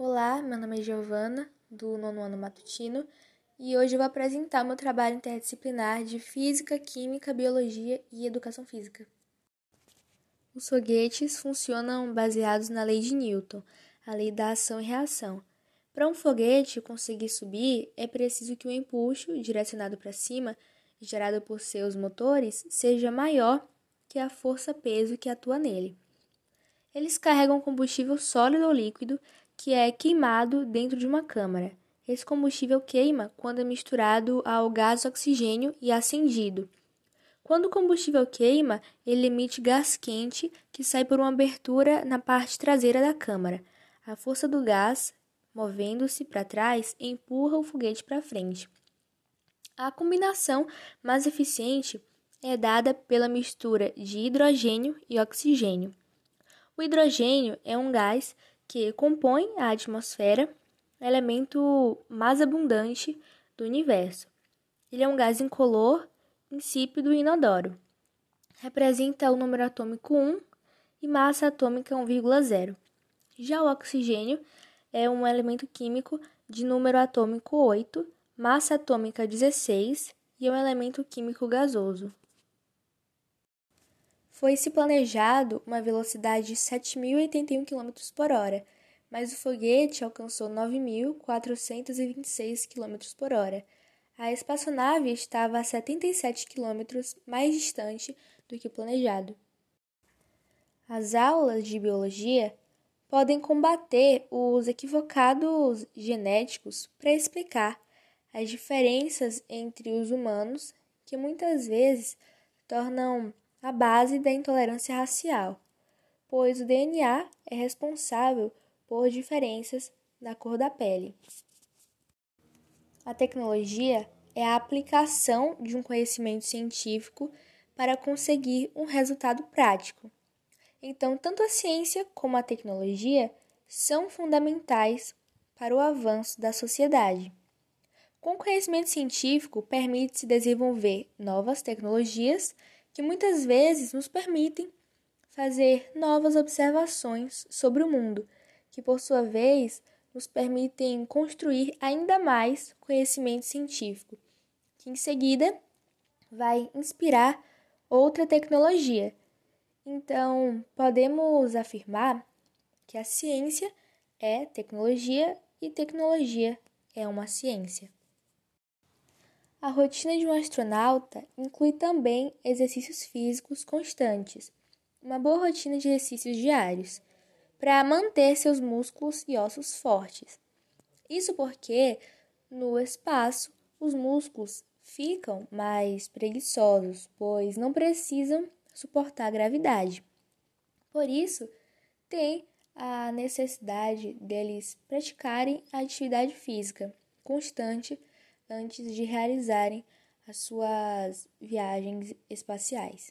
Olá, meu nome é Giovana, do nono ano matutino, e hoje eu vou apresentar meu trabalho interdisciplinar de Física, Química, Biologia e Educação Física. Os foguetes funcionam baseados na lei de Newton, a lei da ação e reação. Para um foguete conseguir subir, é preciso que o empuxo, direcionado para cima, gerado por seus motores, seja maior que a força-peso que atua nele. Eles carregam combustível sólido ou líquido que é queimado dentro de uma câmara. Esse combustível queima quando é misturado ao gás oxigênio e acendido. Quando o combustível queima, ele emite gás quente que sai por uma abertura na parte traseira da câmara. A força do gás, movendo-se para trás, empurra o foguete para frente. A combinação mais eficiente é dada pela mistura de hidrogênio e oxigênio. O hidrogênio é um gás que compõe a atmosfera, elemento mais abundante do universo. Ele é um gás incolor, insípido e inodoro. Representa o número atômico 1 e massa atômica 1,0. Já o oxigênio é um elemento químico de número atômico 8, massa atômica 16 e é um elemento químico gasoso. Foi-se planejado uma velocidade de 7.081 km por hora, mas o foguete alcançou 9.426 km por hora. A espaçonave estava a 77 km mais distante do que planejado. As aulas de biologia podem combater os equivocados genéticos para explicar as diferenças entre os humanos que muitas vezes tornam a base da intolerância racial, pois o DNA é responsável por diferenças na cor da pele. A tecnologia é a aplicação de um conhecimento científico para conseguir um resultado prático. Então, tanto a ciência como a tecnologia são fundamentais para o avanço da sociedade. Com o conhecimento científico, permite-se desenvolver novas tecnologias que muitas vezes nos permitem fazer novas observações sobre o mundo, que por sua vez nos permitem construir ainda mais conhecimento científico, que em seguida vai inspirar outra tecnologia. Então, podemos afirmar que a ciência é tecnologia e tecnologia é uma ciência. A rotina de um astronauta inclui também exercícios físicos constantes, uma boa rotina de exercícios diários, para manter seus músculos e ossos fortes. Isso porque, no espaço, os músculos ficam mais preguiçosos, pois não precisam suportar a gravidade. Por isso, tem a necessidade deles praticarem a atividade física constante antes de realizarem as suas viagens espaciais.